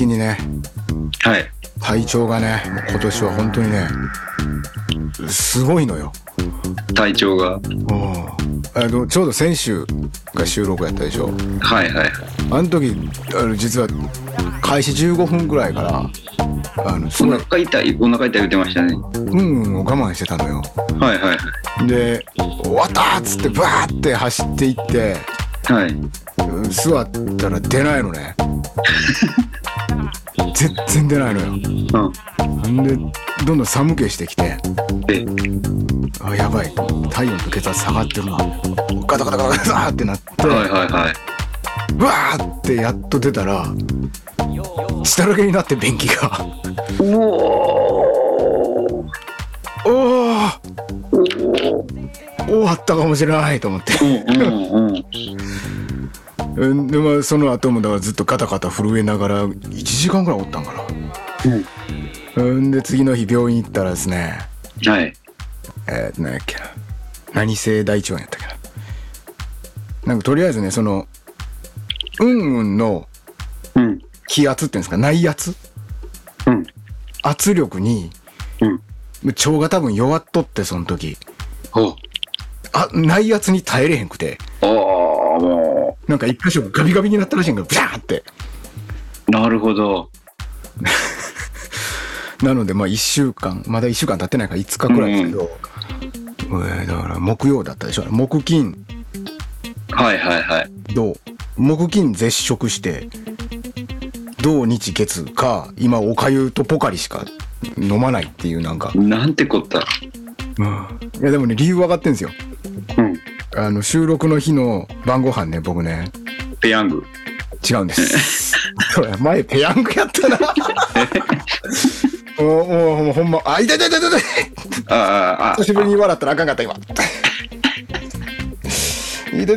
的にね、はい。体調がね、今年は本当にね、すごいのよ。体調が。うんあのちょうど先週が収録やったでしょ。はいはい。あの時、あの実は開始15分ぐらいから、あの、すお腹痛い、お腹痛い言ってましたね。うん我慢してたのよ。はいはいで、終わったっつってバーって走っていって、はい。座ったら出ないのね。全然出ないのよ。うん。んで、どんどん寒気してきて、で、あ、やばい。体温と血圧下がってるな。ガタガタガタガターってなって、はいはいはい。わーってやっと出たら、血だらけになって便器が。おお。おー終わったかもしれないと思って。うんうんうん。うんで、まあ、その後もだからずっとガタガタ震えながら、1時間ぐらいおったんかな。うんで、次の日病院行ったらですね、はい。えー、何やっけな。何性大腸炎やったっけな。なんかとりあえずね、その、うんうんのうん。気圧っていうんですか、内圧？うん。圧力に、うん。腸が多分弱っとって、その時。おあ、内圧に耐えれへんくて、ああ、もなんか一箇所ガビガビになったらしいんが、ブシャーって。う。なるほど。なので、まあ一週間、まだ一週間経ってないから5日くらいですけど、えーだから木曜だったでしょ。木金、はいはいはい。土、木金絶食して、土日月か、今おかゆとポカリしか飲まないっていうなんか、なんてこった。うん。いやでもね、理由分かってんですよ。うん。あの、収録の日の晩ご飯ね、僕ね、ペヤング。違うんです。前ペヤングやったな。もう、もう、ほんま、あ、痛い痛い痛い痛いああ、あ久しぶりに笑ったらあかんかった、今。痛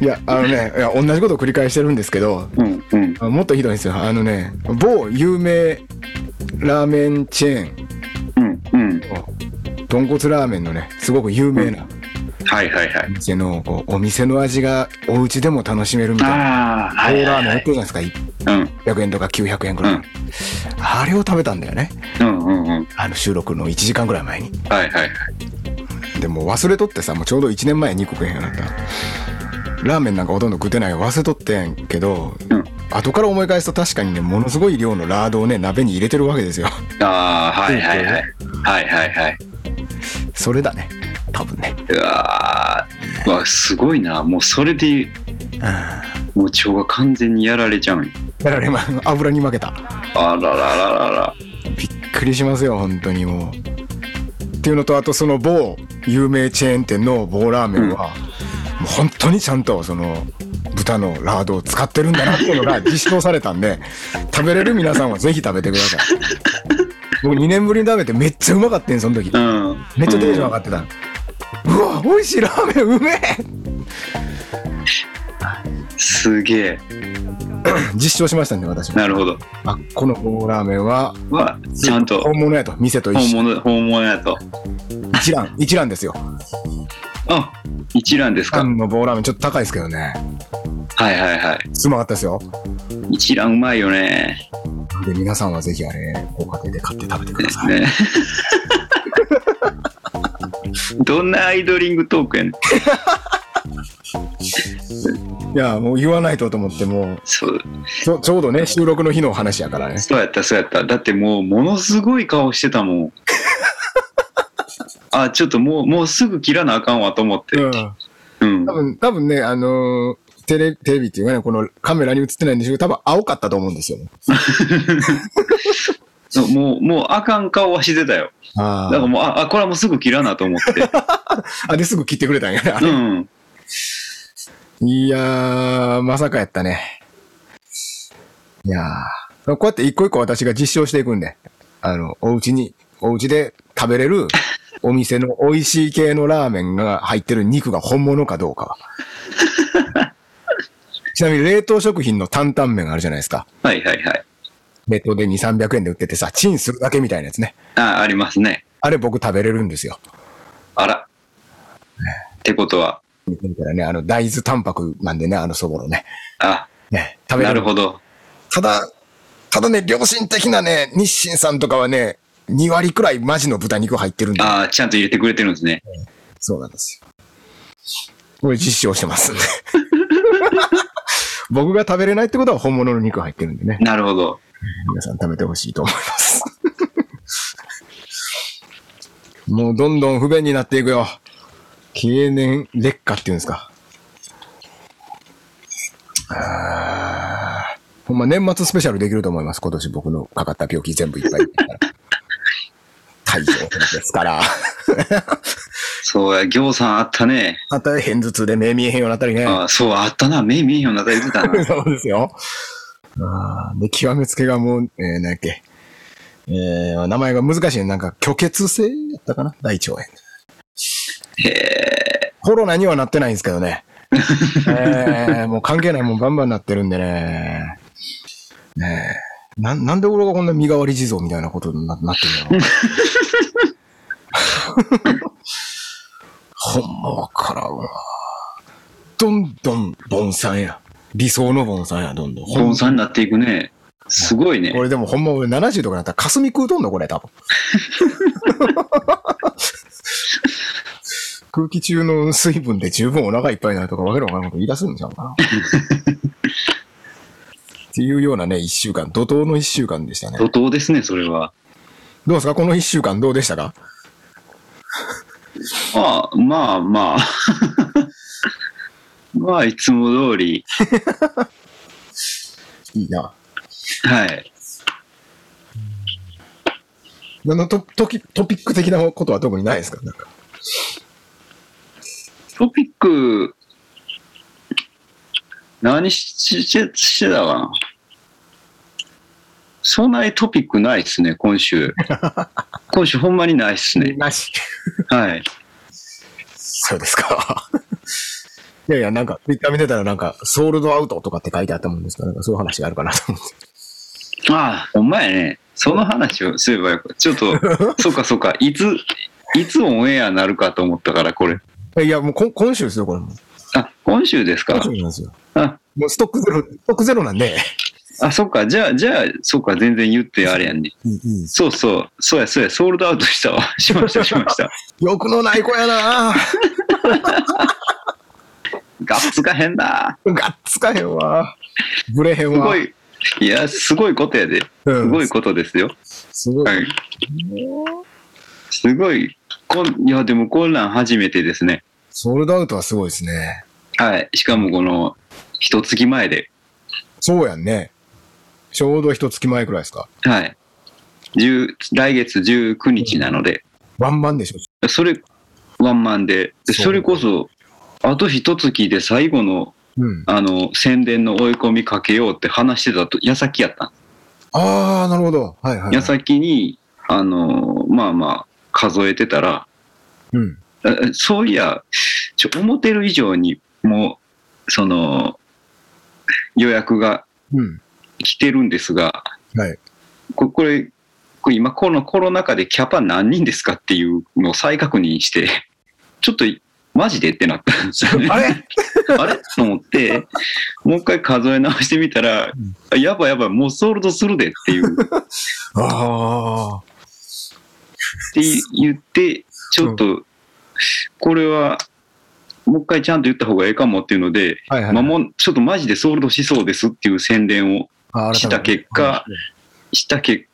いや、あのね、いや、同じことを繰り返してるんですけど、うんうん。あもっとひどいんですよ。あのね、某有名ラーメンチェーン、うんうん。豚骨ラーメンのね、すごく有名なはいはいはい。店の、こう、お店の味がお家でも楽しめるみたいな。ああ、は棒いはいはいラーメン売ってる。じゃないですか。うん。100円とか900円くらい。うんあれを食べたんだよね。うんうんうん。あの収録の1時間ぐらい前に。はいはいはい。でも忘れとってさ、もうちょうど1年前に肉食えへんようになった。ラーメンなんかほとんど食ってない忘れとってんけど、うん。後から思い返すと確かにね、ものすごい量のラードをね、鍋に入れてるわけですよ。ああ、はいはいはい。はいはいはい。それだね。多分ね。うわわ、すごいな。もうそれで、あもう腸が完全にやられちゃうんよだから今、油に負けた。あららららら。びっくりしますよ、本当にもう。っていうのと、あとその某有名チェーン店の棒ラーメンは、もう本当にちゃんとその豚のラードを使ってるんだなっていうのが 実証されたんで、食べれる皆さんはぜひ食べてください。僕2年ぶりに食べてめっちゃうまかったんその時。うん。めっちゃテンション上がってた。うわ、美味しいラーメンうめえすげえ。実証しましたんで、私も。なるほど。あ、この棒ラーメンは、は、ちゃんと本物やと、店と一緒。本物、本物やと。一覧、一覧ですよ。あ、一覧ですか。缶の棒ラーメンちょっと高いですけどね。はいはいはうまかったですよ。い。一覧うまいよね。で、皆さんはぜひあれ、ご家庭で買って食べてください。ね。どんなアイドリングトークやねん。いや、もう言わないとと思って、もう、そう、ちょちょうどね、収録の日の話やからね。そうやった、そうやった。だってもう、ものすごい顔してたもん。あ、ちょっともう、もうすぐ切らなあかんわと思って。うん。うん多。分、多分ね、あのーテレ、テレビっていうかね、このカメラに映ってないんでしょうけど、多分青かったと思うんですよ。そ うもう、もうあかん顔はしてたよ。あだからもう、あ、あこれはもうすぐ切らなと思って。あ。で、すぐ切ってくれたんやね。うん。いやー、まさかやったね。いやー、こうやって一個一個私が実証していくんで、あの、お家に、お家で食べれる お店の美味しい系のラーメンが入ってる肉が本物かどうかは。ちなみに冷凍食品の担々麺あるじゃないですか。はいはいはい。冷凍で2、300円で売っててさ、チンするだけみたいなやつね。あ、ありますね。あれ僕食べれるんですよ。あら。ってことは、見てみたらね、あの、大豆タンパクなんでね、あのそぼろね。あ、ね、食べれる。なるほど。ただ、ただね、良心的なね、日清さんとかはね、2割くらいマジの豚肉入ってるんで。ああ、ちゃんと入れてくれてるんですね。そうなんですよ。これ実証してますんで。僕が食べれないってことは本物の肉入ってるんでね。なるほど。皆さん食べてほしいと思います。もうどんどん不便になっていくよ。経年劣化っていうんですか。あーほんま年末スペシャルできると思います。今年僕のかかった病気全部いっぱい。大丈夫ですから。そうや、行さんあったね。あたり片頭痛で目見えへんようになったりね。ああそう、あったな。目見えへんようになったら言ってたな。そうですよ。あーで、極めつけがもう、えー、何やっけ。えー、名前が難しいね。なんか、虚血性やったかな？大腸炎。へえ。コロナにはなってないんですけどね。えー、もう関係ないもんバンバンなってるんでね。ねえ。な、なんで俺がこんな身代わり地蔵みたいなことにななってるんだろう。ほんまわからんわ。どんどん、ボンさんや。理想のボンさんや、どんどん。ほん本さんになっていくね。すごいねこ。れでもほんま俺70とかなったら霞食うとんのこれ多分。空気中の水分で十分お腹いっぱいになるとかわけのわからんこと言い出すんちゃうかな。っていうようなね、一週間、怒涛の一週間でしたね。怒涛ですね、それは。どうですか？この一週間どうでしたか？まあ、まあ、まあ。まあ、いつも通り。いいな。はい。あのトトキトピック的なことは特にないですか？なんか。トピック、何ししてしてたかな？そんなにトピックないっすね、今週。今週ほんまにないっすね。なし。はい。そうですか。いやいや、なんか、ツイッター見てたらなんか、ソールドアウトとかって書いてあったもんですから、なんかそういう話があるかなと思って。ああ、ほんまやね。その話をすればよか。ちょっと、そっかそっか、いつ、いつオンエアなるかと思ったから、これ。いや、もうこ今週ですよ、これも。あ、今週ですか？今週なんですよ。あ、もうストックゼロ、ストックゼロなんで。あ、そっか、じゃあ、じゃあ、そっか、全然言ってあれやんね。そうそう、そうや、そうや、ソールドアウトしたわ。しました、しました。欲のない子やなガッツが変だ。ガッツかへんわ。ブレへんわ。すごい、いや、すごいことやで。うんすごいことですよ。すごい。はい。すごい、こんいや、でもこんなん初めてですね。ソールドアウトはすごいですね。はい。しかもこの、一月前で。そうやんね。ちょうど一月前くらいですか。はい。10来月19日なので、ワンマンでしょ。それ、ワンマンで、それこそ、あと一月で最後の、うん。あの、宣伝の追い込みかけようって話してたと、矢先やったんああ、なるほど。はいはい、はい。矢先に、あの、まあまあ、数えてたら、うん。あそういや、ちょ、思ってる以上に、もう、その、予約がうん。来てるんですが、はい。ここれ、これ今このコロナ禍でキャパ何人ですかっていうのを再確認して、ちょっとマジでってなったんですよね。あれ？あれ？と思って、もう一回数え直してみたら、あやばいやばい、もうソールドするでっていう、っああ。て言って、ちょっと、これは、もう一回ちゃんと言った方がええかもっていうので、はいはい。まあ、もうちょっとマジでソールドしそうですっていう宣伝をあした結果、した結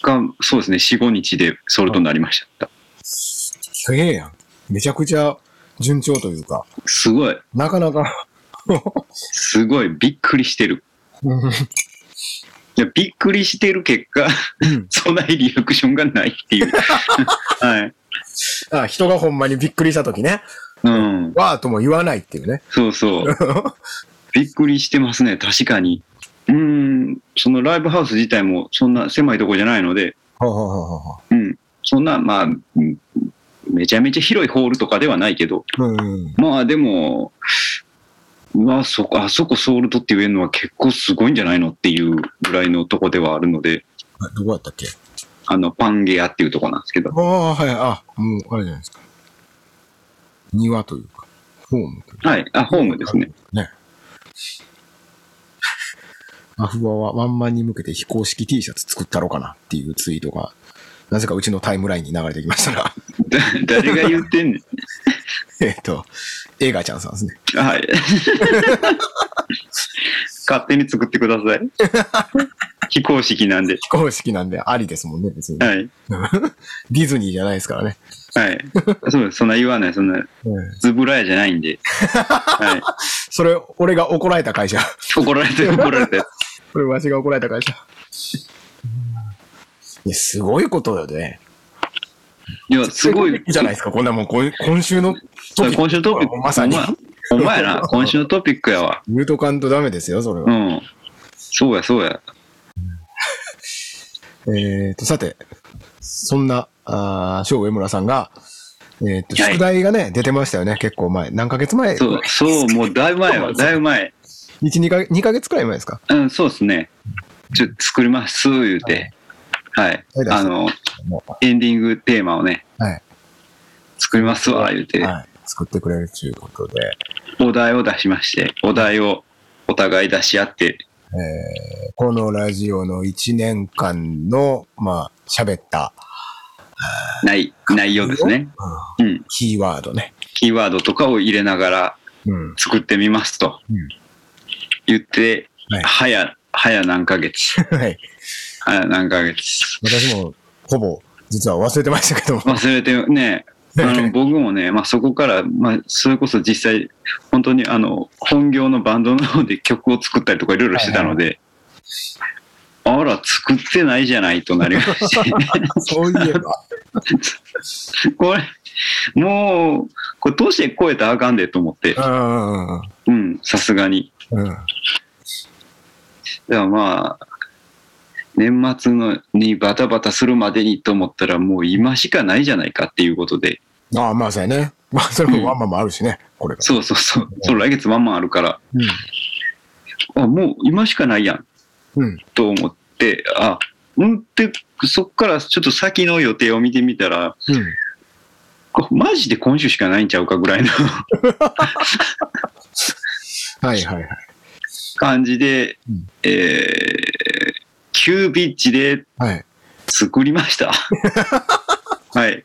果、そうですね、4、5日でソールドになりました。すげえやん。めちゃくちゃ順調というか、すごい、なかなか。すごい、びっくりしてる。うんいや、びっくりしてる結果、そんなにリアクションがないっていう。はい。あ人がほんまにびっくりしたときね、うん。わーとも言わないっていうね。そうそう。びっくりしてますね、確かに。うーん、そのライブハウス自体もそんな狭いとこじゃないので、ほうほうん、そんな、まあ、うんめちゃめちゃ広いホールとかではないけど、う。うん。まあでも、まあそこ、あそこソールドって言えるのは結構すごいんじゃないのっていうぐらいのとこではあるので、あどこやったっけ？あの、パンゲアっていうとこなんですけど、ああ、はい、あ、もう、あれじゃないですか。庭というか、ホームというか。はい、あ、ホームですね。ね。アフワはワンマンに向けて非公式 T シャツ作ったろうかなっていうツイートが、なぜかうちのタイムラインに流れてきましたが、だ 誰が言ってんねん。えっと、映画ちゃんさんですね。はい。勝手に作ってください。非公式なんで。非公式なんでありですもんね、別に。はい。ディズニーじゃないですからね。はい。そうです。そんな言わない。そんな、うんズブラヤじゃないんで。はそれ、俺が怒られた会社。い。怒られてる怒られてる。これわしが怒られた会社。いや、すごいことよね。いや、すごい。じゃないですか、こんなもん、今今週のトピック。今週のトピック。まさに。お前やな。今週のトピックやわ。言うとかんとダメですよ、それは。うん。そうや、そうや。えっ、と、さて、そんな、あー小上村さんが、えっ、と、はい宿題がね、出てましたよね、結構前。何ヶ月前？そう、そう、もうだいぶ前は、だいぶ前。1、2ヶ月、2ヶ月くらい前ですか？うん、そうですね。ちょっと作ります、言うて。はい。あの、もエンディングテーマをね、はい作りますわ、言うう、て、はい。作ってくれるということで、お題を出しまして、お題をお互い出し合って、えーこのラジオの1年間の、まあ、喋った、内内容ですね。うんうん。キーワードね。キーワードとかを入れながらうん。作ってみますとうん言って、はい早、早何ヶ月。はい。早何ヶ月。私も、ほぼ、実は忘れてましたけども。忘れてね、あの僕もね、まあ、そこから、まあ、それこそ実際、本当にあの本業のバンドの方で曲を作ったりとかいろいろしてたので、あら、作ってないじゃないとなりまして、そういえば。これ、もう、これ、年超えたらあかんでと思って、うん。うん、さすがに。うん。でもまあ、年末のにバタバタするまでにと思ったら、もう今しかないじゃないかっていうことで、ああ、まあ、そうやね。まあ、それもワンマンもあるしね、これが。そうそうそう、そう来月まんまんあるから、あ、もう今しかないやん。うん。うん。と思って、あ、うんって、そっからちょっと先の予定を見てみたら、うん。こマジで今週しかないんちゃうかぐらいのはいはいはい。感じで、うんえー、キュービッチではい。作りました。はい。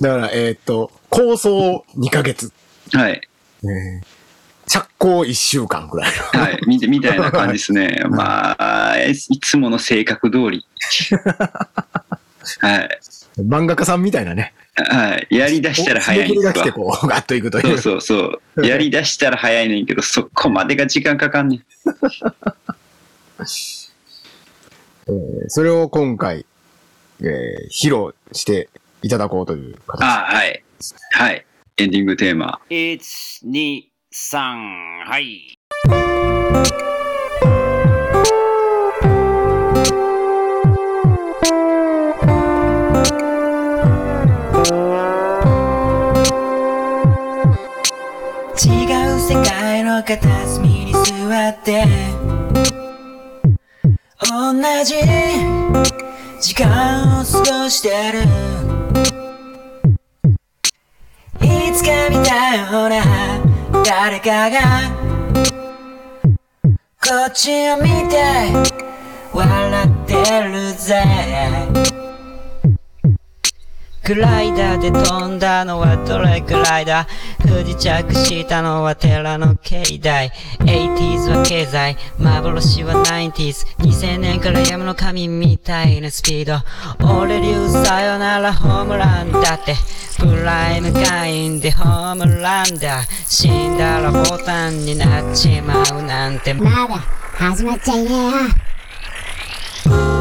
だから、えーっと、構想2ヶ月。はい。えー、着工1週間くらいの。はい。みみたいな感じですね。まあ、いいつもの性格通り。はい。漫画家さんみたいなね。はい。やりだしたら早いんですが来て、。こう、ガッといくという。そうそうそう。やりだしたら早いねんけど、そこまでが時間かかんねん。えーそれを今回、えー披露していただこうという形。あはい。はい。エンディングテーマ。1、2、3、はい。違う世界の片隅に座って同じ時間を過ごしてる。いつか見たような誰かがこっちを見て笑ってるぜ。グライダーで飛んだのはどれくらいだ？不時着したのは寺の境内。80s は経済。幻は 90s 2000年から山の神みたいなスピード。俺流さよならホームランだって。プライム会員でホームランだ。死んだらボタンになっちまうなんて。まだ始まっちゃいねえよ。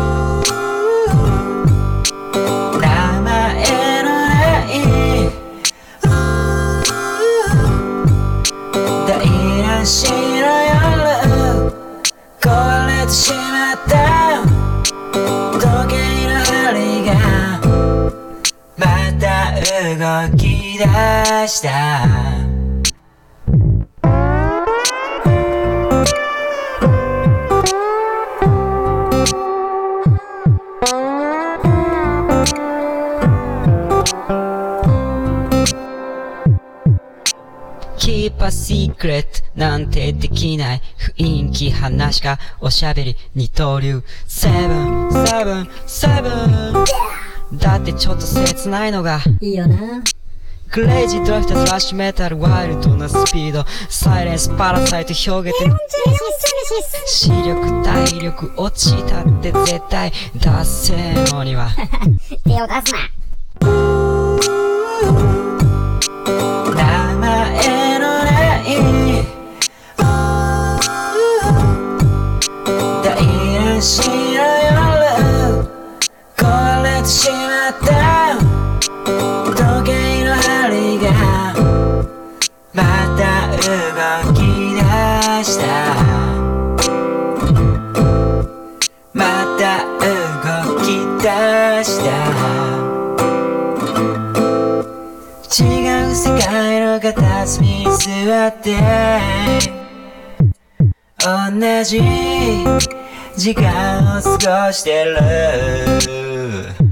動き出した。消 keep a secret なんてできない。雰囲気話がおしゃべり。二刀流。Seven, seven, seven だってちょっと切ないのがいいよな。クレイジードラフトスラッシュメタルワイルドなスピードサイレンスパラサイト表現で視力体力落ちたって絶対達成のには 手を出すな。出した。また動き出した。違う世界の片隅に座って。同じ時間を過ごしてる。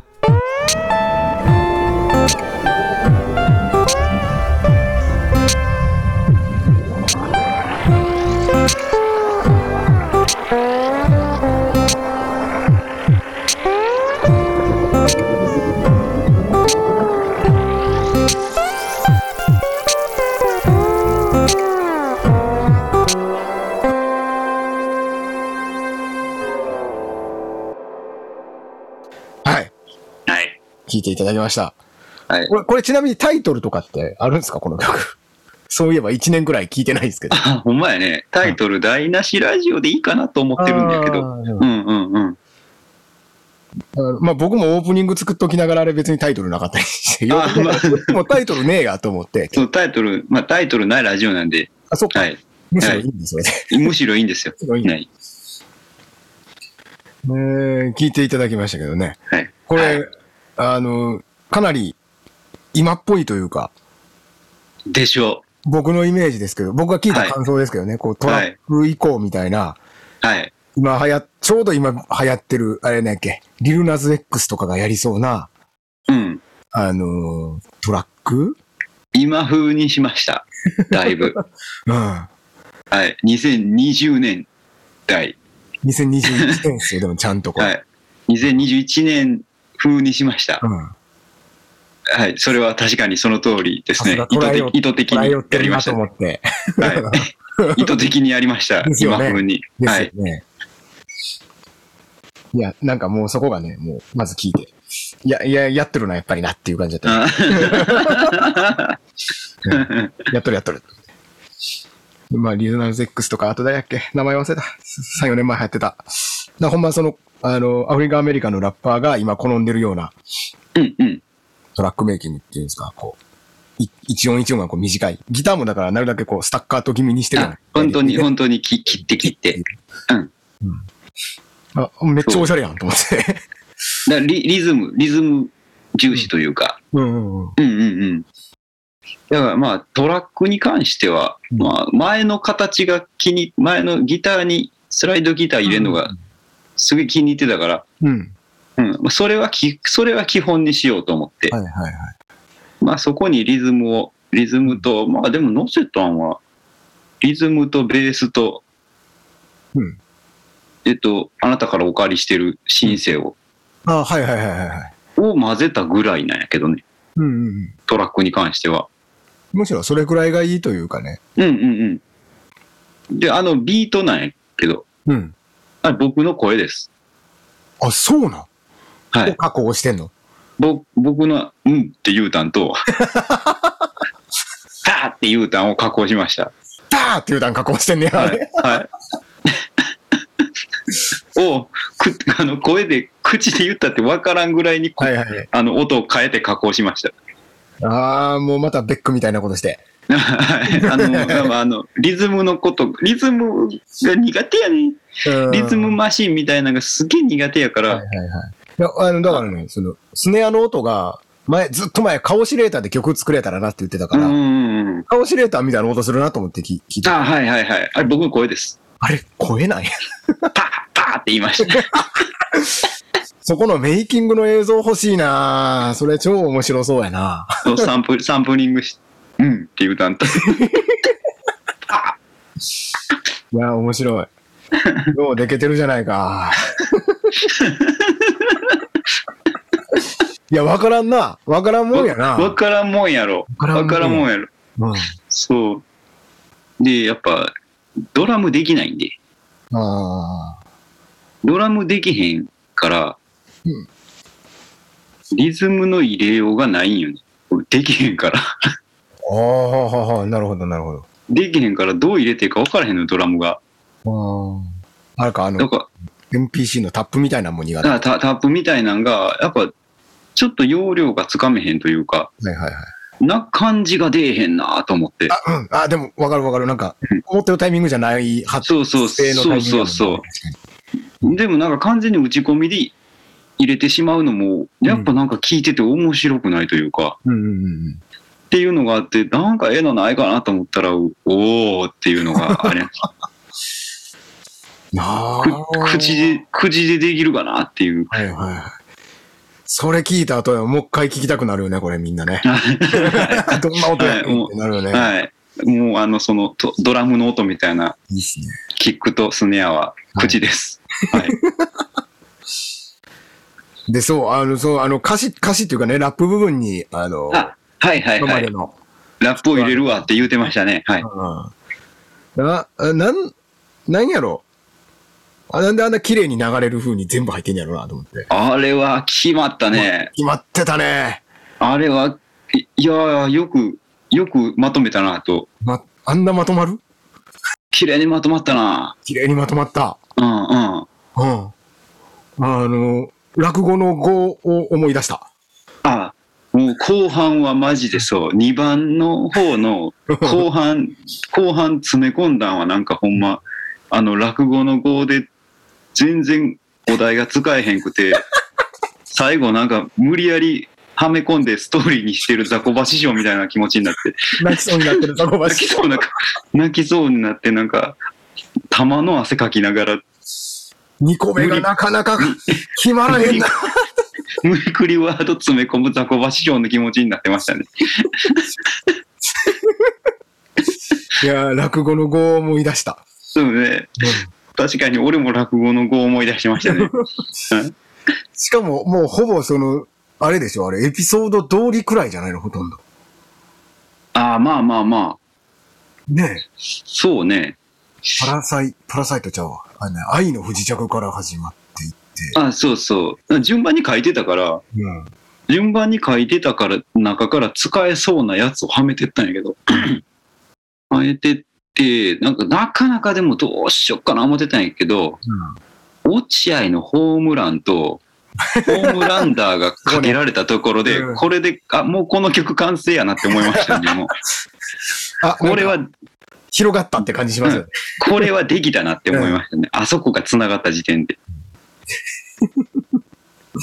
ていただきました。はい。これ、これちなみにタイトルとかってあるんですか？この曲。そういえば1年くらい聞いてないですけど。あ、ほんまやね。タイトル、台無しラジオでいいかなと思ってるんだけど。うんうんうん。まあ僕もオープニング作っときながらあれ別にタイトルなかったりして、よあまあもうタイトルねえやと思って。そのタイトル、まあタイトルないラジオなんで、あ、そっか。はい。むしろいいんです、それで。むしろいいんですよ。いねはい。えー聞いていただきましたけどね。はい。これ、はいあの、かなり今っぽいというか、でしょ僕のイメージですけど、僕が聞いた感想ですけどね、こうトラック以降みたいな、う。はい。今流行、ちょうど今流行ってる、あれなんやっけ、リルナズ X とかがやりそうな、うん。あのートラック？今風にしました。だいぶ。うん。はい。2020年代。2021年ですよ、でもちゃんとこれ。はい。2021年風にしました。うん。はい。それは確かにその通りですね。意図的 意図的にやりました。は。い。意図的にやりました。ね今風に。はい。いや、なんかもうそこがね、もう、まず聞いて。いや、いや、やってるな、やっぱりなっていう感じだった。あやっとるやっとる。まあ、リズナルズ X とか、あと誰やっけ？名前忘れた。3、4年前流行ってた。だからほんまその、あの、アフリカアメリカのラッパーが今好んでるようなうんうん。トラックメイキングっていうんですか、こう、い一音一音がこう短い。ギターもだからなるだけこう、スタッカート気味にしてる本当に、ね本当にき切って切って。うん。あ、めっちゃおしゃれやんと思って。だリリズム、リズム重視というか。うんうんうん。うんうんうん。だからまあトラックに関しては、うんまあ前の形が気に、前のギターにスライドギター入れるのがすごい気に入ってたから、うん。うん、まあそれはき、それは基本にしようと思って、はいはいはい。まあそこにリズムを、リズムと、まあでも乗せたんは、リズムとベースと、うん。えっと、あなたからお借りしてるシンセを、あはいはいはいはいはい。を混ぜたぐらいなんやけどね、うんうんうん。トラックに関しては。むしろそれくらいがいいというかね。うんうんうん。で、あのビートなんやけど、うん。あれ僕の声です。あ、そうなんはい。を加工してんの？ぼ僕の、うんって言うたんと、パーって言うたんを加工しました。パーっていう段加工してんねや。あはいれ。はい。を、く、あの、声で、口で言ったって分からんぐらいに、はいはい。あの、音を変えて加工しました。ああ、もうまたベックみたいなことして。はい。あの、まああの、リズムのこと、リズムが苦手やね。うんリズムマシンみたいなのがすげえ苦手やから、はいはいはい。いや、あの、だからね、その、スネアの音が、前、ずっと前、カオシレーターで曲作れたらなって言ってたから。カオシレーターみたいな音するなと思って聞聞いて。あ、はいはいはい。あれ僕の声です。あれ、声なんや。パーパーって言いました。そこのメイキングの映像欲しいなそれ超面白そうやなそうサンプル、サンプリングし、うんって言うたんと。いや、面白い。ようでけてるじゃないか。いや、わからんな。わからんもんやな。わからんもんやろ。わからんもんわからんもんやろ。うん。そう。で、やっぱ、ドラムできないんで。ああ。ドラムできへんから、うんリズムの入れようがないんよね。できへんから。ああ、はははなるほど、なるほど。できへんからどう入れていいか分からへんの、ドラムが。あれか、あの、だか NPC のタップみたいなもん苦手。タタップみたいなんが、やっぱ、ちょっと容量がつかめへんというか、いはいはい。な感じが出えへんなと思って。あ、うん。あ、でも、わかるわかる。なんか、思ってるタイミングじゃない発そうそう声のタイミングねそうそうそう確かでもなんか完全に打ち込みで入れてしまうのも、やっぱなんか聞いてて面白くないというか、にうんうんうんうん。っていうのがあって、なんかええのないかなと思ったら、おーっていうのがあれ、なく口で、口でできるかなっていう。はいはいはい。それ聞いた後はもう一回聞きたくなるよね、これみんなね。どんな音やってなるよね。はい。もうあの、そのとドラムの音みたいないいっすね。キックとスネアは口です。はい。で、そう、あの、そう、あの、歌詞、歌詞っていうかね、ラップ部分に、あの、あ、はいはいはい。今までの、ラップを入れるわって言うてましたね。はい。うん。な、あなん、なんやろ？あ、なんであんな綺麗に流れる風に全部入ってんやろなと思って。あれは決まったね。決まってたね。あれは、いいやーよく、よくまとめたなと。ま、あんなまとまる？綺麗にまとまったな。綺麗にまとまった。うんうん。うん。あの、落語の語を思い出した。あ、もう後半はマジでそう。2番の方の後半、後半詰め込んだんはなんかほんま、あの落語の語で全然お題が使えへんくて、最後なんか無理やりはめ込んでストーリーにしてる雑魚場師匠みたいな気持ちになって、泣きそうになってるザコバシ。泣きそうな、泣きそうになってなんか、玉の汗かきながら、2個目がなかなか決まらへんな。無理くりワード詰め込む雑魚場師匠の気持ちになってましたね。いやー、落語の語を思い出した。そうね。確かに俺も落語の語を思い出しましたね。しかも、もうほぼその、あれでしょ、あれ、エピソード通りくらいじゃないの、ほとんど。ああ、まあまあまあ。ねえ。そうね。パラサイ、パラサイトちゃうわ。あのね、愛の不時着から始まって。あそうそう。順番に書いてたから、うん。順番に書いてたから、中から使えそうなやつをはめてったんやけど。はめてって、なんかなかなかでもどうしよっかな思ってたんやけど、落合のホームランと、ホームランダーがかけられたところでうん、これで、あ、もうこの曲完成やなって思いましたね、もう。あ、これは広がったって感じしますよね。これはできたなって思いましたね。あそこが繋がった時点で。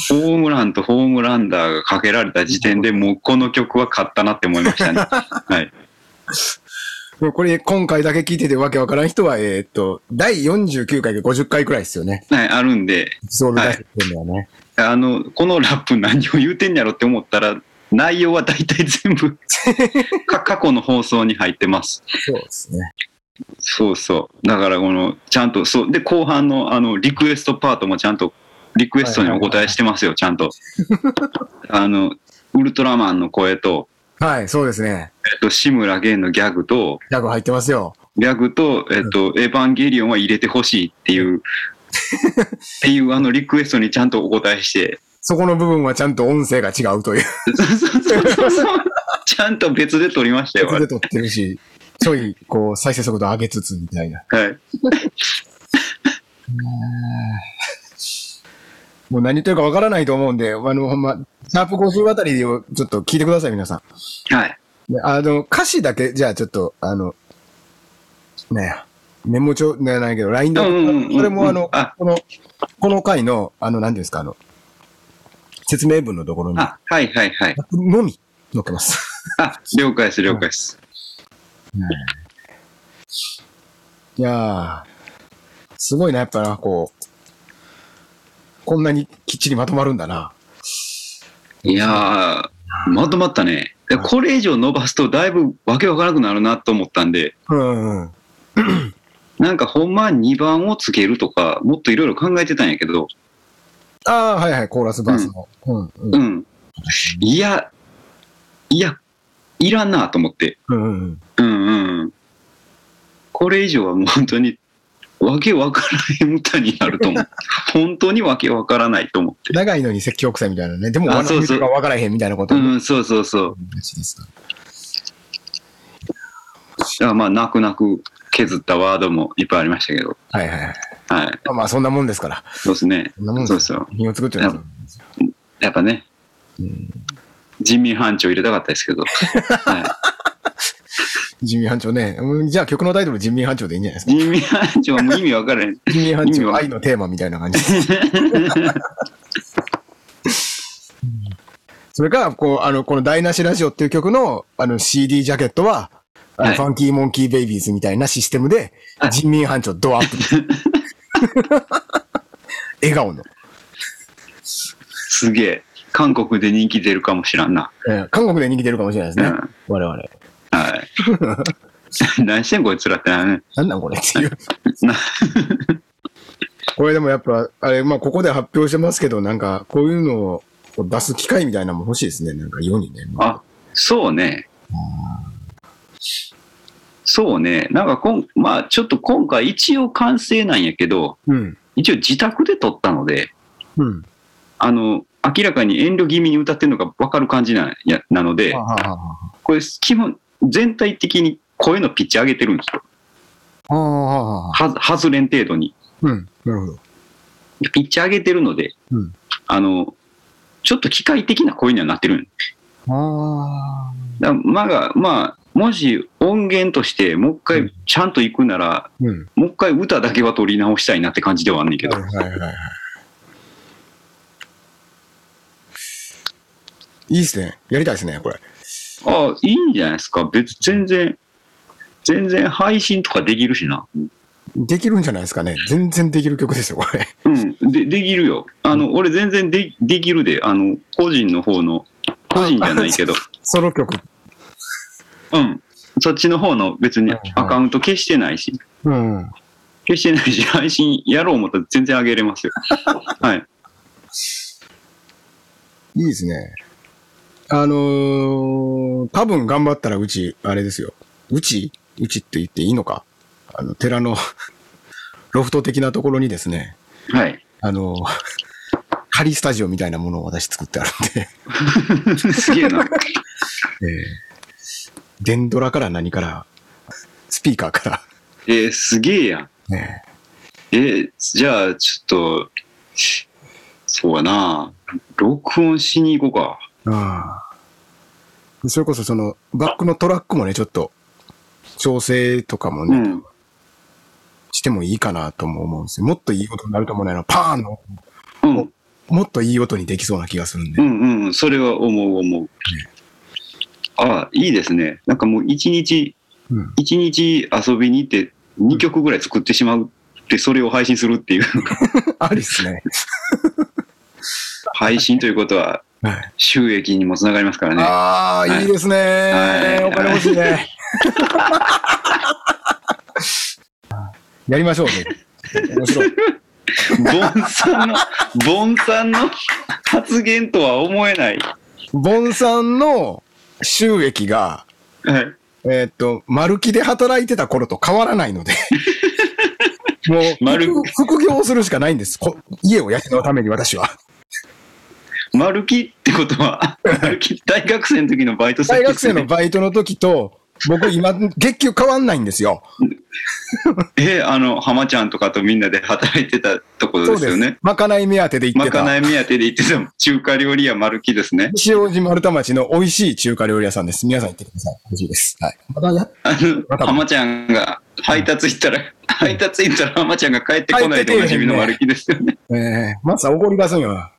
ホームランとホームランダーがかけられた時点でもうこの曲は勝ったなって思いましたね。はい。もうこれ、今回だけ聞いててわけわからん人は、えーっと、第49回か50回くらいですよね。はい、あるんで、そうだよね。あの、このラップ何を言うてんやろって思ったら、内容は大体全部か 過去の放送に入ってます。そうですね。そうそう。だからこの、ちゃんと、そう。で、後半のあの、リクエストパートもちゃんと、リクエストにお答えしてますよ、ちゃんと。あの、ウルトラマンの声と、はい、そうですね。えっと、志村けんのギャグと、ギャグ入ってますよ。ギャグと、えっと、エヴァンゲリオンは入れてほしいっていう、っていうあのリクエストにちゃんとお答えして、そこの部分はちゃんと音声が違うという。そうそうそうそうちゃんと別で撮りましたよ。別で撮ってるし、ちょい、こう、再生速度上げつつみたいな。はい。もう何言ってるかわからないと思うんで、あの、ほんま、シャープ50あたりをちょっと聞いてください、皆さん。はい。であの、歌詞だけ、じゃあちょっと、あの、ねメモ帳じゃないけど、LINE で、うんうんうんうんそれもあの、あこの、この回の、あの、何ですか、あの、説明文のところに、あ、はいはいはい。のみ載っけます。あ、了解です、了解です。いやー、すごいな、やっぱな、こう、こんなにきっちりまとまるんだな。いやー、まとまったね。でこれ以上伸ばすとだいぶわけわからなくなるなと思ったんで、うんうん。なんかほんまは2番をつけるとか、もっといろいろ考えてたんやけど、ああ、はいはい、コーラスバースの。うん。うん。うん。いや、いや、いらんなと思って。うんうん。うんうん。これ以上はもう本当に、わけわからへん歌になると思う。本当にわけわからないと思って。長いのに説教臭いみたいなね。でも、あそうそうが分からへんみたいなこと。うん、そうそうそう。ですかだからまあ、泣く泣く削ったワードもいっぱいありましたけど。はいはいはい。はい。まあまあ、そんなもんですから。そうですね。そんなもんですそうそう。品を作ってるやっぱね、人民班長入れたかったですけど。は人民班長ね。うんじゃあ曲のタイトル人民班長でいいんじゃないですい、か？人民班長はもう意味わからへん。人民班長愛のテーマみたいな感じです。それから、こう、あの、この台無しラジオっていう曲の、あの、CD ジャケットは、あのはいファンキーモンキーベイビーズみたいなシステムで、はい人民班長ドアップ。笑顔の。すげえ。韓国で人気出るかもしらんな。えー韓国で人気出るかもしれないですね。うん我々。はい。何してんこいつらってなね。なんなんこれっていう。な これでもやっぱ、あれ、まあ、ここで発表してますけど、なんか、こういうのを出す機会みたいなのも欲しいですね。なんか世にね。あ、そうね。そうね。なんかこん、まあちょっと今回一応完成なんやけど、うん。一応自宅で撮ったので、うん。あの、明らかに遠慮気味に歌ってるのが分かる感じなやなのでこれ基本、全体的に声のピッチ上げてるんですよ。あは外れん程度に。うん。なるほど。ピッチ上げてるので、うんあの、ちょっと機械的な声にはなってるんあだまあが、まあ、もし音源としてもう一う回ちゃんと行くなら、あ。うん。もう一回歌だけは取り直したいなって感じではあんねんけど。はいはいはいい。いいっすね。やりたいですね、これ。ああ、いいんじゃないですか。別、全然、全然配信とかできるしな。できるんじゃないですかね。全然できる曲ですよ、これ。うん、で、できるよ。あの、俺全然で、できるで、あの、個人の方の、個人じゃないけど、ソロ曲。うん。そっちの方の別にアカウント消してないし、うん。消してないし、配信やろう思ったら全然上げれますよ。はい。いいですね。あのー、多分頑張ったらうち、あれですよ。うち？うちって言っていいのか？あの、寺の ロフト的なところにですね、はい。あのー、仮スタジオみたいなものを私作ってあるんで、すげえな。えー、電ドラから何から、スピーカーから、えー、すげえやん。ね、えーじゃあ、ちょっと、そうやな。録音しに行こうか。ああ。それこそその、バックのトラックもね、ちょっと、調整とかもね、うん。してもいいかなとも思うんですよ。もっといい音になると思うのパーンの、うん。もっといい音にできそうな気がするんで。うんうん。それは思う思う。ああ、いいですね。なんかもう一日、うん。一日遊びに行って2曲ぐらい作ってしまうって、それを配信するっていう。ありっすね。配信ということははい。収益にもつながりますからね。ああ、はいいいですね、はいお金欲しいね。やりましょうね。面白い。ボンさんの、ボンさんの発言とは思えない。ボンさんの収益が、はい。えーっと、丸木で働いてた頃と変わらないので。もう、丸副副業をするしかないんです。こ家を養うために私は。丸木ってことは、大学生の時のバイト先大学生のバイトの時と、僕今、月給変わんないんですよ。え、あの、浜ちゃんとかとみんなで働いてたところですよね。まかない目当てで行まってた。かない目当てで行ってた中華料理屋丸木ですね。西大路丸太町の美味しい中華料理屋さんです。皆さん行ってください。美味しいです。はい。まだやあの、浜ちゃんが配達行ったら、配達行ったら浜ちゃんが帰ってこないでおなじみの丸木ですよね。えー、まさ怒り出すんよ。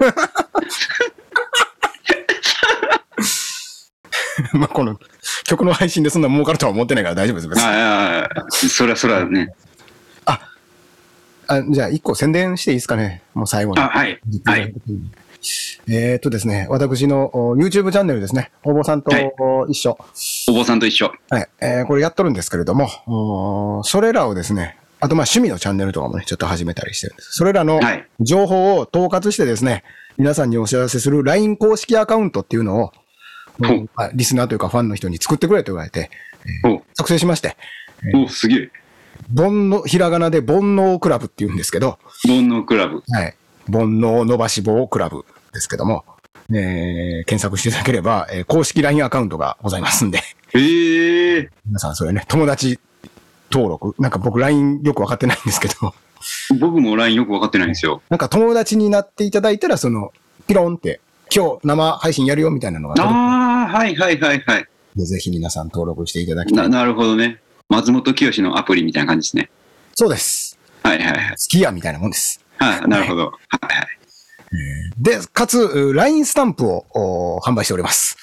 まあこの曲の配信でそんな儲かるとは思ってないから大丈夫です。別にああ、そりゃそりゃね。あ、じゃあ一個宣伝していいですかね。もう最後に。あ、はい。はい。えーっとですね、私のお YouTube チャンネルですね、お坊さんとはいお一緒。お坊さんと一緒。はい。えーこれやっとるんですけれども、おそれらをですね、あとまあ趣味のチャンネルとかもね、ちょっと始めたりしてるんです。それらのはい情報を統括してですね、皆さんにお知らせする LINE 公式アカウントっていうのを、ほうまあリスナーというかファンの人に作ってくれと言われて、お作成しまして、おすげえ。煩悩、ひらがなで煩悩クラブって言うんですけど、煩悩クラブ。はい。煩悩伸ばし棒クラブですけども、えー検索していただければ、えー公式 LINE アカウントがございますんで、へえ。皆さんそれね、友達登録、なんか僕 LINE よくわかってないんですけど、僕も LINE よくわかってないんですよ。なんか友達になっていただいたら、その、ピロンって、今日生配信やるよみたいなのがああ、はいはいはいはい。ぜひ皆さん登録していただきた。ないなるほどね。松本清のアプリみたいな感じですね。そうです。はいはいはい。好きやみたいなもんです。はい、なるほど。はいはい。で、かつ、う LINE スタンプをお販売しております。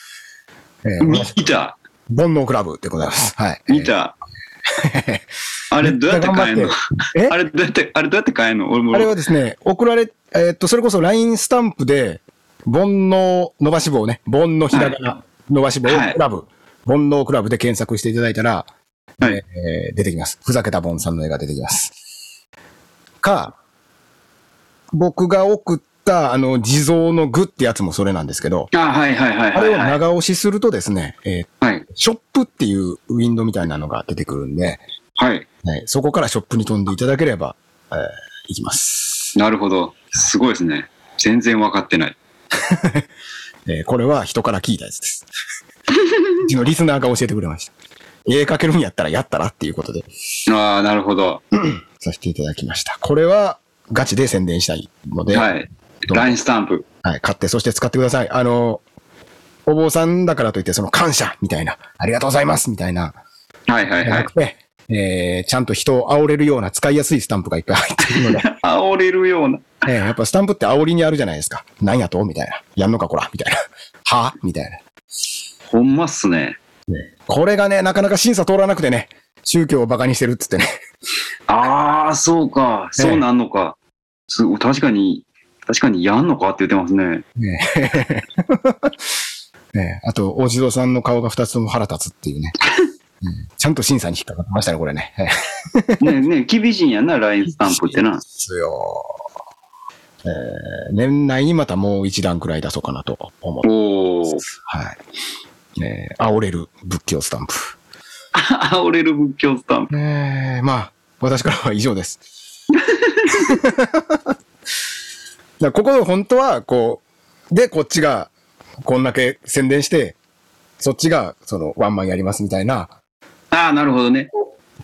えー、見た煩悩クラブでございます。はい。見た。あれどうやって買えんの？え？あれどうやって、あれどうやって買えんの？俺も。あれはですね、送られ、えーっと、それこそ LINE スタンプで、煩悩伸ばし棒ね、煩悩ひらがな伸ばし棒はい。クラブ、煩悩クラブで検索していただいたら、はい。えー出てきます。ふざけたボンさんの絵が出てきます。か、僕が送った、あの、地蔵の具ってやつもそれなんですけど、あ、はいはいはいあれをはいはい。長押しするとですね、えーはい。ショップっていうウィンドウみたいなのが出てくるんで、はい。はい、そこからショップに飛んでいただければ、えーいきます。なるほど。すごいですね。全然分かってない。えーこれは人から聞いたやつです。うちのリスナーが教えてくれました。絵描けるんやったらやったらっていうことでああ、なるほど。させていただきました。これはガチで宣伝したいので、はい。LINE スタンプ。はい買ってそして使ってください。あの、お坊さんだからといってその感謝みたいな、ありがとうございますみたいな、はいはいはじゃないく。て、えーちゃんと人を煽れるような使いやすいスタンプがいっぱい入っているので、煽れるような。えーやっぱスタンプって煽りにあるじゃないですか。なんやとみたいな。やんのかこらみたいな。は？みたいな。ほんまっすね。これがね、なかなか審査通らなくてね、宗教をバカにしてるっつってね。ああ、そうか。そうなんのか。すごい確かに、確かにやんのかって言ってますね。ねえ ねえあと、大地蔵さんの顔が二つとも腹立つっていうね。うんちゃんと審査に引っかかってましたね、これね。ええねね厳しいんやんな、LINE スタンプってな。ですよ。えー年内にまたもう一段くらい出そうかなと思う。おお。はい。えー煽れる仏教スタンプ。煽れる仏教スタンプ。えーまあ、私からは以上です。だここ本当は、こう、で、こっちが、こんだけ宣伝して、そっちが、その、ワンマンやりますみたいな、ああ、なるほどね。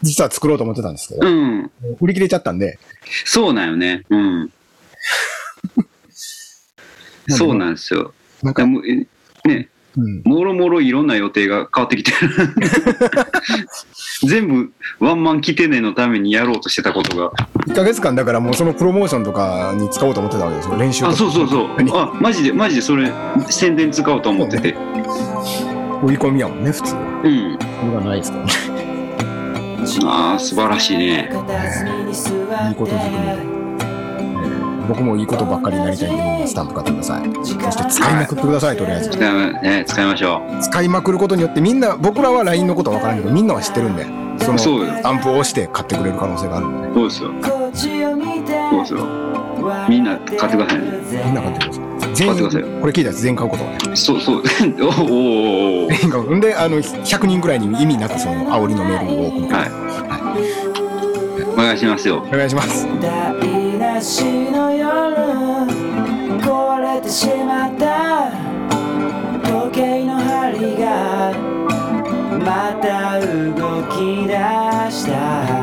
実は作ろうと思ってたんですけど、うん。売り切れちゃったんで、そうなんよね。うん。そうなんですよ。なんか、ね、うん、もろもろいろんな予定が変わってきてる。全部ワンマン来てねのためにやろうとしてたことが。1ヶ月間だからもうそのプロモーションとかに使おうと思ってたわけですよ、練習あ、そうそうそう。何？あ、マジで、マジでそれ、宣伝使おうと思ってて。売り込みやもんね、普通は。うん。それがないですからね。ああ、素晴らしいね。いいことずくめ僕もいいことばっかりになりたいんで、みんなスタンプ買ってください。そして使いまくってください、とりあえず。使い,、ね、使いましょ使いまくることによってみんな、僕らは LINE のことは分からんけど、みんなは知ってるんで、そのそうよスタンプを押して買ってくれる可能性があるんで、う。そうですよ。そうですよ。みんな買ってくださいね。みんな買ってください。全員、これ聞いたやつ全員買うことはね。そうそう。おおおお全員買う。んで、あの、100人くらいに意味なくその煽りのメールを送る。はいお願いしますよ。お願いします。台無しの夜壊れてしまった。時計の針がまた動き出した。